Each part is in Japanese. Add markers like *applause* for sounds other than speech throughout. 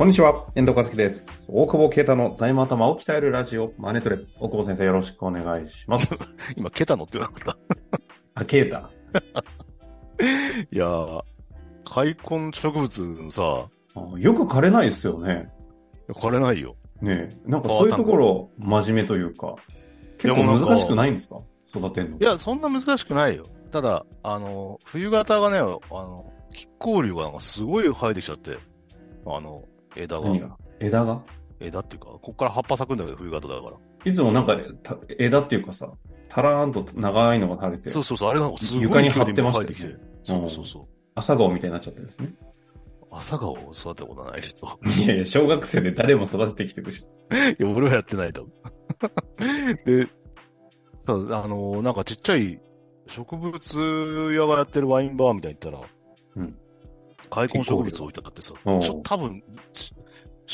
こんにちは、遠藤和樹です。大久保啓太の財務頭を鍛えるラジオ、マネトレ。大久保先生よろしくお願いします。*laughs* 今、ケタノって言わなかっ *laughs* あ、啓太。た。*laughs* いやー、開墾植物のさ、あよく枯れないですよね。枯れないよ。ねえなんかそういうところ、真面目というか、結構難しくないんですか？育てんの。いや、そんな難しくないよ。ただ、あの、冬型がね、あの、亀甲竜がなんかすごい生えてきちゃって、あの、枝が。何が？枝が？枝っていうか、こっから葉っぱ咲くんだけど、冬型だから。いつもなんか、た枝っていうかさ、たらーんと長いのが垂れてそ、うそうそう、あれがすごい床に張ってましたよね。そうそうそう。朝顔みたいになっちゃってるんですね。朝顔を育てたことはないけど。いやいや、小学生で誰も育ててきてるし。*laughs* いや、俺はやってないと。*laughs* で、そうあの、なんかちっちゃい植物屋がやってるワインバーみたいに行ったら、うん。開墾植物置いてあってさ、ちょっと多分、ち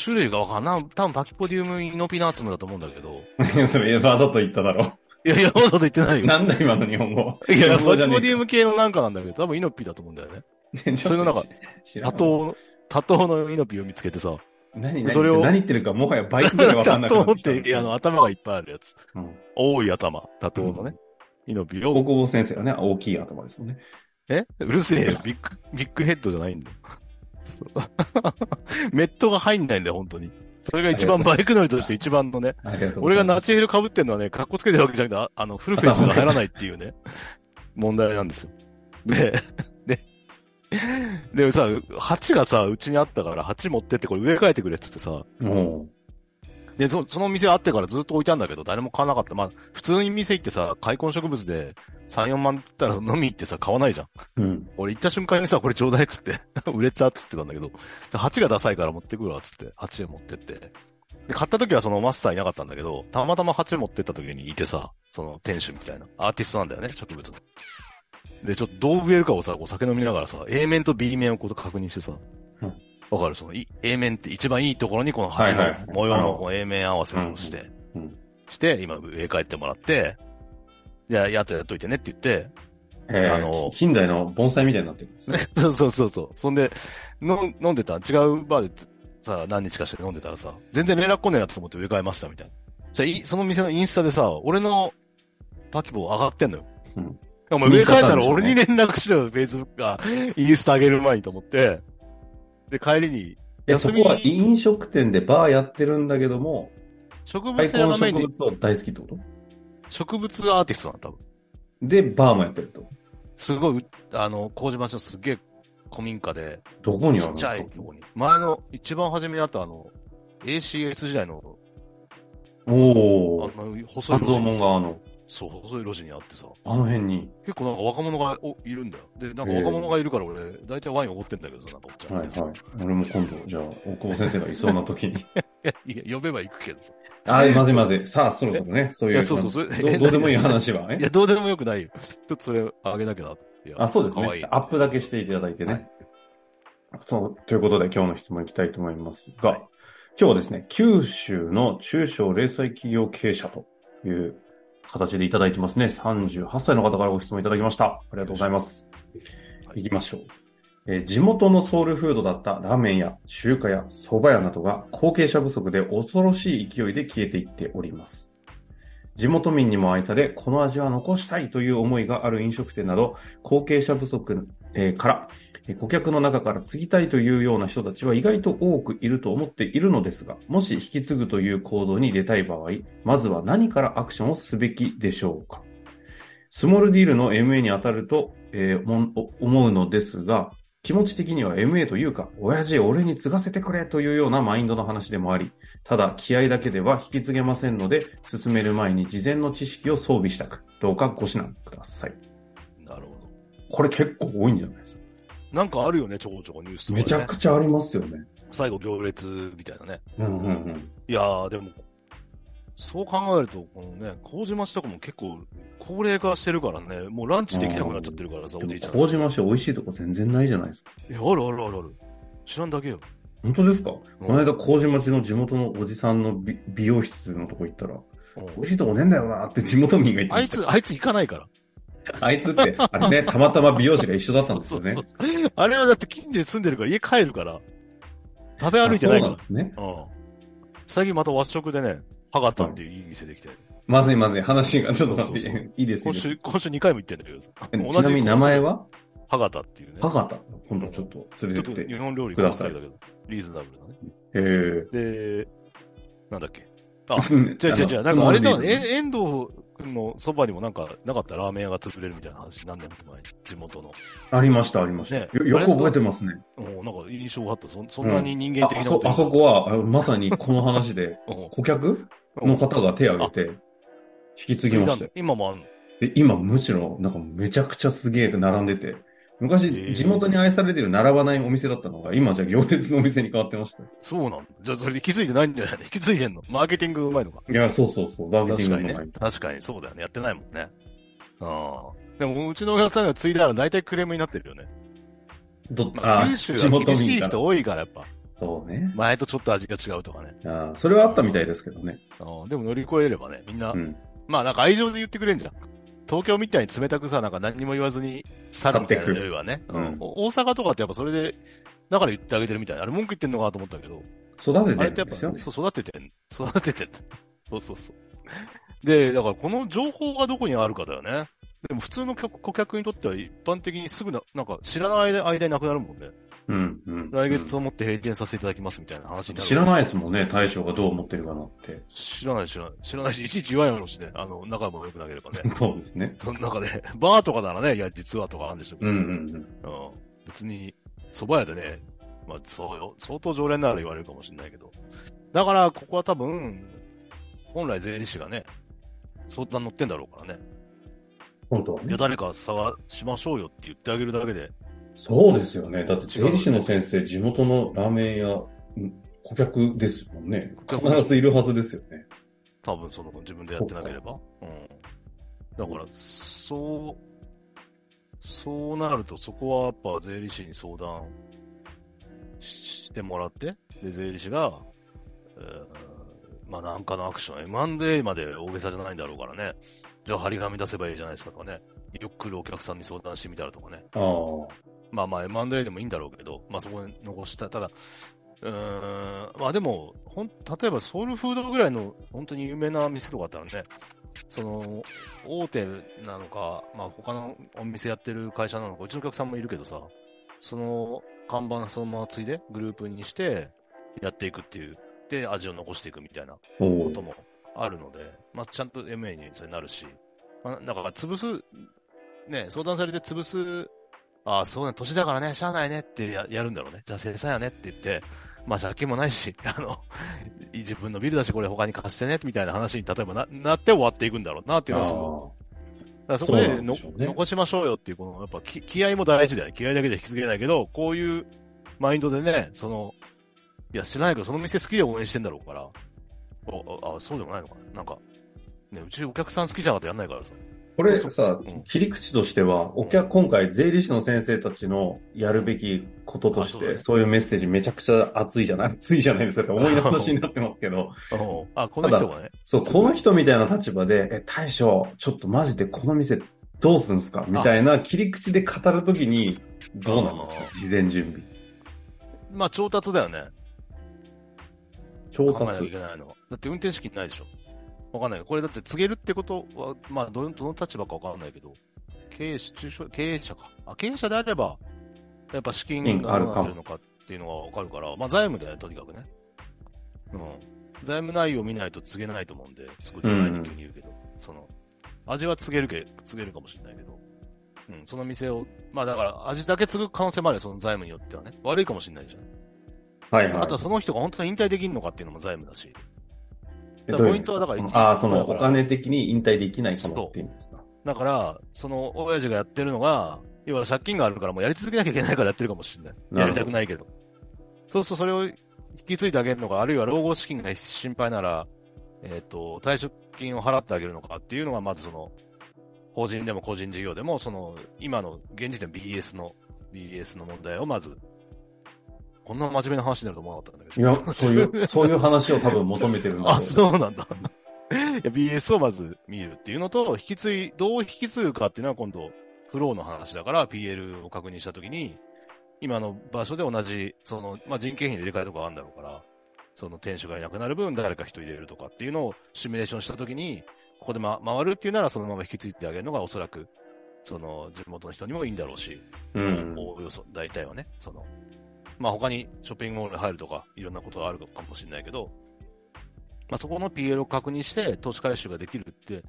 種類がわかんない。多分パキポディウムイノピナーツムだと思うんだけど。*laughs* それ、わざと言っただろ。いやいや、わざと言ってないよ。なんだ今の日本語。いや、パキポディウム系のなんかなんだけど、多分イノピだと思うんだよね。*laughs* かそれの中、知らん多頭、多頭のイノピを見つけてさ、何何それを何言ってるかもはやバイクぐらいわかんなくな *laughs* 多頭ってあの、頭がいっぱいあるやつ。うん多い頭、多頭のね、イノピを大久保先生はね、大きい頭ですもんね。え？うるせえよ。ビッグ、ビッグヘッドじゃないんだよ。*laughs* メットが入んないんだよ、本当に。それが一番バイク乗りとして一番のね。俺が。ナチヘル被ってんのはね、格好つけてるわけじゃなくて、ああの、フルフェイスが入らないっていうね、*laughs* 問題なんですよ。で、*laughs* で、でさ、鉢がさ、うちにあったから、鉢持ってってこれ植え替えてくれっつってさ、もで、そその店あってからずっと置いたんだけど、誰も買わなかった。まあ、普通に店行ってさ、開墾植物で3、4万って言ったら飲み行ってさ、買わないじゃん。う、うん。俺行った瞬間にさ、これちょうだいっつって、*laughs* 売れたっつってたんだけど、鉢がダサいから持ってくるわっつって、鉢持ってって。で、買った時はそのマスターいなかったんだけど、たまたま鉢持ってった時にいてさ、その店主みたいな、アーティストなんだよね、植物の。で、ちょっとどう植えるかをさ、お酒飲みながらさ、A 面と B 面をこう確認してさ。うん、わかる？その、い A 面って一番いいところにこの鉢の模様のこの A 面合わせをして、して、今植え替えてもらって、じゃあ、やっとやっといてねって言って、えー、あの近代の盆栽みたいになってるんですね。*laughs* そうそうそうそう。そんで、の飲んでた、違うバーでさ、何日かして飲んでたらさ、全然連絡来ねえなと思って植え替えましたみたいな。じゃあい、その店のインスタでさ、俺のパキボ上がってんのよ。うんお前植え替えたら俺に連絡しろよ、フェイスブックが、インスタ上げる前にと思って。で、帰りに、え、そ休みこは飲食店でバーやってるんだけども、植開物屋が墾メインで、植物を大好きってこと？植物アーティストなんだ、多分。で、バーもやってると。すごい、あの、麹町のすっげえ古民家で、どこにあるの？ちっちゃいとこに。前の、一番初めにあったあの、ACS 時代の、おー。あの、細い路地に門側の、そう、細い路地にあってさ、あの辺に。結構なんか若者がおいるんだよ。で、なんか若者がいるから俺、大体ワインおごってんだけどさ、なんかおっちゃん。はいはい。俺も今度、じゃあ、大久保先生がいそうな時に。*laughs* いや、呼べば行くけどさ。あー、まずいまずい。さあ、そろそろね、そういう。いやそうそうそれどどうでもいい話はねいや、。どうでもよくないよ。ちょっとそれあげなきゃなと。あ、そうですかわいいね。。アップだけしていただいてね。はいそう、ということで今日の質問いきたいと思いますが、はい今日はですね、九州の中小零細企業経営者という形でいただいてますね。38歳の方からご質問いただきました。ありがとうございます。はい行きましょう。えー地元のソウルフードだったラーメン屋、中華屋、蕎麦屋などが後継者不足で恐ろしい勢いで消えていっております。地元民にも愛され、この味は残したいという思いがある飲食店など、後継者不足、から、顧客の中から継ぎたいというような人たちは意外と多くいると思っているのですが、もし引き継ぐという行動に出たい場合、まずは何からアクションをすべきでしょうか？スモールディールの MA に当たると、えー思うのですが、気持ち的には MA というか、親父俺に継がせてくれというようなマインドの話でもあり、ただ気合だけでは引き継げませんので、進める前に事前の知識を装備したく、どうかご指南ください。なるほこれ結構多いんじゃないですか。ど。なんかあるよね、ちょこちょこニュースとか、ね。めちゃくちゃありますよね。最後行列みたいなね。うんうんうん。いやー、でも、そう考えると、このね、麹町とかも結構高齢化してるからね、もうランチできなくなっちゃってるからさ、おじいちゃん。麹町美味しいとこ全然ないじゃないですか。いや、あるあるあるある。知らんだけよ。本当ですか、うんこの間麹町の地元のおじさんの美美容室のとこ行ったら、うん美味しいとこねえんだよなって地元民が言って。あいつ、あいつ行かないから。あいつって、あれね、たまたま美容師が一緒だったんですよね。*laughs* そうそうそうあれはだって近所に住んでるから家帰るから。食べ歩いてないからあそうなんで。すね。うん。最近また和食でね、ハガタっていういい店できて、まずいまずい。話がちょっと待って。そうそうそういいです。今週、今週2回も行ってんだけどさ。えちなみに名前は？ハガタっていうね。博多。今度ちょっと連れてって。日本料理くださいだけど、リーズナブルなね。へで、なんだっけ？あ、*laughs* え。違う違う違う。なんかあれだよね。遠藤君のそばにもなんか、なかったラーメン屋が潰れるみたいな話、何年も前に、地元の。ありました、ありました。ねよよく覚えてますね。うん、なんか印象があった。そそんなに人間ああそ、的なことあそこは、あまさにこの話で、*laughs* うん顧客？の方が手を挙げて、引き継ぎましたよ。今もあんの？で、今むしろ、なんかめちゃくちゃすげえ並んでて、昔、ー地元に愛されてる並ばないお店だったのが、今じゃ行列のお店に変わってました。そうなんだ。じゃあそれで気づいてないんじゃない？*laughs* 気づいてんの？マーケティングうまいのか？いや、そうそうそう、マーケティングの前確かにね。確かにそうだよね。やってないもんね。うん。でも、うちのお客さんが継いだら大体クレームになってるよね。どまあ、あ九州地は厳しい人多いから、やっぱ。そうね。前とちょっと味が違うとかね。あそれはあったみたいですけどね。うん。でも乗り越えればね、みんな、うん。まあなんか愛情で言ってくれんじゃん。東京みたいに冷たくさ、なんか何にも言わずに去るみたいなよりはね。去ってくうんお大阪とかってやっぱそれで、だから言ってあげてるみたいな。あれ文句言ってんのかなと思ったけど。育てあれっててやっぱ、るんですよね。そう、育ててん、育ててん。そうそうそう。で、だからこの情報がどこにあるかだよね。でも普通の顧顧客にとっては一般的にすぐな、なんか知らない間になくなるもんね。うん、うん。来月をもって閉店させていただきますみたいな話になる。知らないですもんね、大将がどう思ってるかなって。知らない知らない。知らないし、いちいち言わんやろうしね。あの、仲も良くなければね。そうですね。その中で、バーとかならね、いや、実はとかあるんでしょうけど。うん、うん、うん。うん別に、蕎麦屋でね、まあ、そうよ。相当常連なら言われるかもしれないけど。だから、ここは多分、本来税理士がね、相談乗ってんだろうからね。いや、本当はね。誰か探しましょうよって言ってあげるだけで。そうですよね。だって、税理士の先生、地元のラーメン屋、うん顧客ですもんね。必ずいるはずですよね。多分、その、自分でやってなければ。うん。だから、そう、そうなると、そこはやっぱ税理士に相談ししてもらって、で、税理士が、えーまあなんかのアクション、M&A まで大げさじゃないんだろうからね。じゃあ張り紙出せばいいじゃないですかとかね。よく来るお客さんに相談してみたらとかね。ああ。まあまあ M&A でもいいんだろうけど、まあそこに残した。ただ、うーん、まあでも、ほん、例えばソウルフードぐらいの本当に有名な店とかあったらね、その、大手なのか、まあ他のお店やってる会社なのか、うちのお客さんもいるけどさ、その看板そのまま継いでグループにしてやっていくっていう、で味を残していくみたいなこともあるので、まあ、ちゃんと MA にそれなるし、まあ、だから潰す、ね、相談されて潰す、ああ、そうね、年だからね、しゃあないねってややるんだろうね。じゃあ生産やねって言って、まあ借金もないし、*laughs* あの、自分のビルだし、これ他に貸してね、みたいな話に例えばななって終わっていくんだろうなっていうのはすごい。だからそこでね残しましょうよっていう、この、やっぱ気気合も大事だよね。気合だけで引き継げないけど、こういうマインドでね、その、いや、知らないけど、その店好きで応援してんだろうから、あ、あそうでもないのか。ななんか、ね、うちお客さん好きじゃなかったらやんないからさ。これさうん、切り口としては、お客、今回税理士の先生たちのやるべきこととしそうだね。そういうメッセージめちゃくちゃ熱いじゃない？*laughs* 熱いじゃないですか思い出話になってますけど、う *laughs* んあ、この人がね、そう、この人みたいな立場で、え、大将、ちょっとマジでこの店どうすんすか？みたいな切り口で語るときに、どうなんですか？あ事前準備。まあ調達だよね。調考えなきゃい達。けないのは。だって運転資金ないでしょ。わかんない。これだって告げるってことは、まあどの、どの立場かわかんないけど、経営者、中小、経営者か。あ、経営者であれば、やっぱ資金がどうなってるのかっていうのがわかるから、まあ財務だよね、とにかくね。うん。財務内容を見ないと告げないと思うんで、すごい前に急に言うけど、その、味は告げるけ、告げるかもしれないけど、うん、その店を、まあだから味だけ継ぐ可能性もあるよ、その財務によってはね。悪いかもしれないじゃん。はいはい。あとはその人が本当に引退できるのかっていうのも財務だし。えだポイントはだからああ、そのお金的に引退できないかもっていうんですか？だから、その親父がやってるのが、要は借金があるからもうやり続けなきゃいけないからやってるかもしれない。やりたくないけど。そうするとそれを引き継いであげるのか、あるいは老後資金が心配なら、えっ、と、退職金を払ってあげるのかっていうのが、まずその、法人でも個人事業でも、その、今の現時点 BS の、BS の問題をまず、こんな真面目な話になると思わなかったんだけど。いや、そういう、そういう話を多分求めてるんだあ、そうなんだ。いや BS をまず見るっていうのと、引き継い、どう引き継ぐかっていうのは今度、フローの話だから、PL を確認したときに、今の場所で同じ、その、まあ、人件費の入れ替えとかあるんだろうから、その店主がいなくなる分誰か人入れるとかっていうのをシミュレーションしたときに、ここで、ま、回るっていうならそのまま引き継いであげるのがおそらく、その地元の人にもいいんだろうし、うん。おおよそ、大体はね、その、まあ、他にショッピングモールに入るとか、いろんなことがあるかもしれないけど、まあ、そこの PL を確認して投資回収ができるって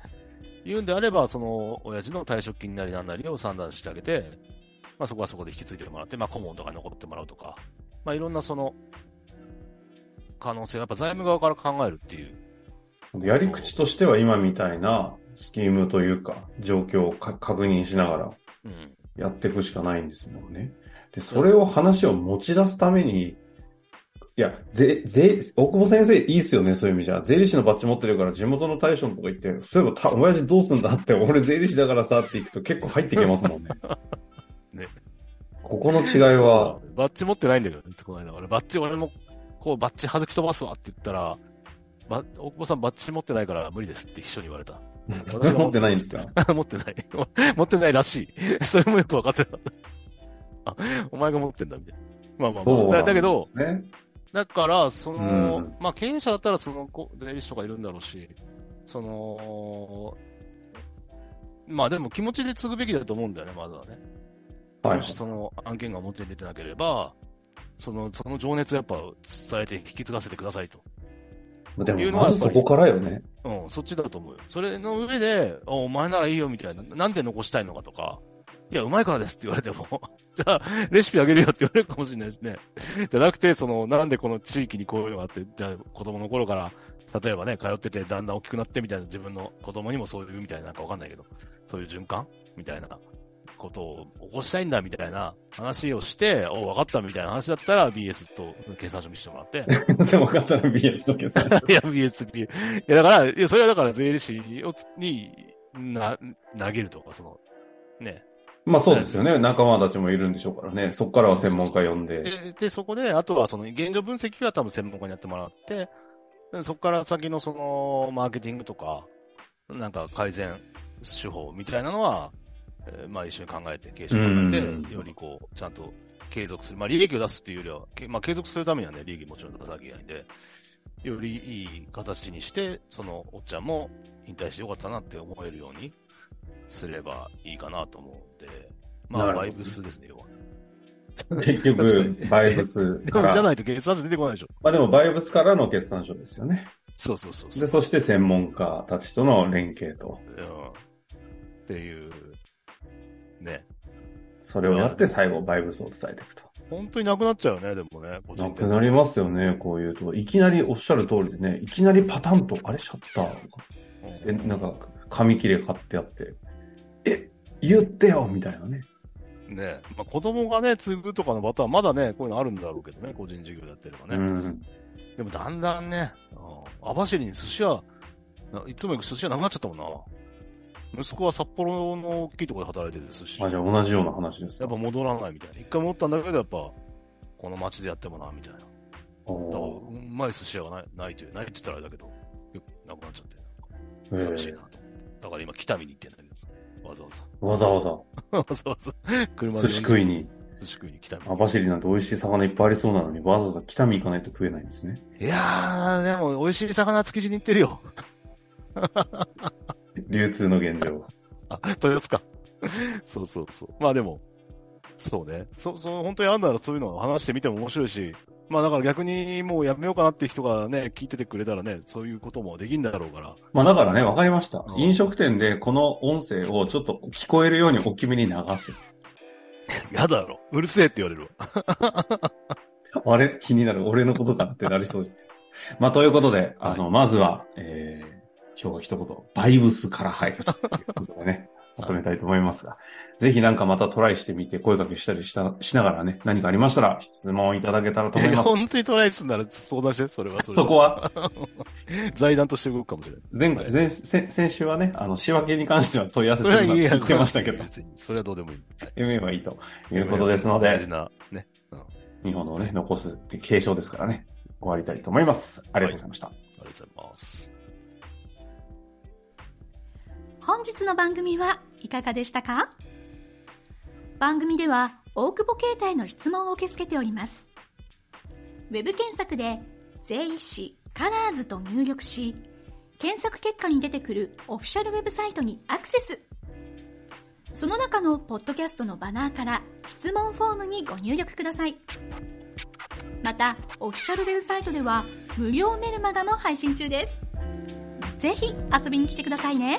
言うんであれば、その、親父の退職金なりなんなりを算段してあげて、まあ、そこはそこで引き継いでもらって、まあ、顧問とかに残ってもらうとか、まあ、いろんなその、可能性をやっぱ財務側から考えるっていう。やり口としては今みたいなスキームというか、状況をか確認しながらうん。やっていくしかないんですもんね。で、それを話を持ち出すために、いや、ぜ、ぜ、大久保先生いいっすよね、そういう意味じゃ。税理士のバッジ持ってるから地元の大将のとこ行って、そういえばた、親父どうすんだって、俺税理士だからさって行くと結構入ってきますもんね。*laughs* ね。ここの違いは、バッジ持ってないんだけどね、この間。俺、バッジ、俺も、こう、バッジ弾き飛ばすわって言ったら、ば、大久保さんバッジ持ってないから無理ですって秘書に言われた。私 *laughs* が持ってないんですか？*laughs* 持ってない。持ってないらしい。それもよくわかってた。あ、*laughs* お前が持ってんだ、みたいな。まあまあまあ。だだけど、、ね。だから、その、うんまあ経営者だったらその、こ税理士とかいるんだろうし、その、まあでも気持ちで継ぐべきだと思うんだよね、まずはね。はいもし。その案件が表に出てなければ、その、その情熱をやっぱ伝えて引き継がせてくださいと。でいうも、まずそこからよね。うん、そっちだと思うよ。それの上で、あお前ならいいよみたいな。なんで残したいのかとか。いや、うまいからですって言われても、*laughs* じゃあ、レシピあげるよって言われるかもしれないしね。じゃなくて、その、なんでこの地域にこういうのがあって、じゃあ、子供の頃から、例えばね、通っててだんだん大きくなってみたいな、自分の子供にもそういうみたいな、なんかわかんないけど、そういう循環みたいなことを起こしたいんだみたいな話をして、おわかったみたいな話だったら、BS と計算書見せてもらって、でも分かったら BS とけさ。*laughs* いや、BS、いや、だから、いや、それはだから税理士をつに、な、投げるとか、その、ね。まあそうですよね。仲間たちもいるんでしょうからね。そこからは専門家呼んで。で、で、そこで、あとはその、現状分析は多分専門家にやってもらって、でそこから先のその、マーケティングとか、なんか改善手法みたいなのは、えーまあ一緒に考えて、経営者考えてうん、よりこう、ちゃんと継続する。まあ利益を出すっていうよりは、けまあ継続するためにはね、利益もちろん出さなきゃいけないんで、よりいい形にして、そのおっちゃんも引退してよかったなって思えるようにすればいいかなと思うんで、まあバイブスですね、要は。*laughs* 結局、バイブスでから。もじゃないと計算書出てこないでしょ。まあでも、バイブスからの決算書ですよね。そうそうそうで、。そして専門家たちとの連携と。うん。っていう、ね。それをやって最後、バイブスを伝えていくと。本当になくなっちゃうよね、でもね。な店くなりますよね、こういうと。いきなりおっしゃる通りでね、いきなりパタンと、あれ、シャッターうんなんか、紙切れ買ってあって、え、言ってよみたいなね。ね。まあ、子供がね、継ぐとかのパターン、まだね、こういうのあるんだろうけどね、個人事業やってればね。うん。でもだんだんね、うん網走に寿司屋、ないつも行く寿司屋なくなっちゃったもんな。息子は札幌の大きいところで働いてて寿司。あ、じゃあ同じような話ですかやっぱ戻らないみたいな。一回戻ったんだけど、やっぱ、この街でやってもな、みたいな。だから、おうまい寿司屋がない、ないという、ないって言ったらあれだけど、なくなっちゃって。ー寂しいなと。だから今、北見に行ってんだけど、わざわざ。わざわざ、*laughs* わざわざ、車で。寿司食い。に、寿司食いに北見。網走なんて美味しい魚いっぱいありそうなのに、わざわざ北見行かないと食えないんですね。いやー、でも、美味しい魚築地に行ってるよ。*laughs* 流通の現状。あ、豊洲か？そうそうそう。まあでも、そうね。そ、そう、本当にあんならそういうのを話してみても面白いし、まあだから逆にもうやめようかなって人がね、聞いててくれたらね、そういうこともできんだろうから。まあだからね、わかりましたう。ん飲食店でこの音声をちょっと聞こえるように大きめに流す。やだろ。うるせえって言われるわ。*laughs* あれ？気になる。俺のことかってなりそう。*laughs* まあということで、あの、まずは、えー、今日は一言、バイブスから入るということでね、*laughs* まとめたいと思いますが、ぜひなんかまたトライしてみて声かけしたりした、しながらね、何かありましたら質問いただけたらと思います。本当にトライすんなら相談して、それはそれそこは、財団として動くかもしれない。前回、前、先先週はね、あの、仕分けに関しては問い合わせするなって言ってましたけど、それはどうでもいい。MA はいいということですので大事、な、ね。うん。あ日本をね、残すって継承ですからね、終わりたいと思います。ありがとうございました。りがとうございます。本日の番組はいかがでしたか？番組では大久保携帯の質問を受け付けております。ウェブ検索で、税理士カラーズと入力し、検索結果に出てくるオフィシャルウェブサイトにアクセス。その中のポッドキャストのバナーから質問フォームにご入力ください。また、オフィシャルウェブサイトでは無料メルマガも配信中です。ぜひ遊びに来てくださいね。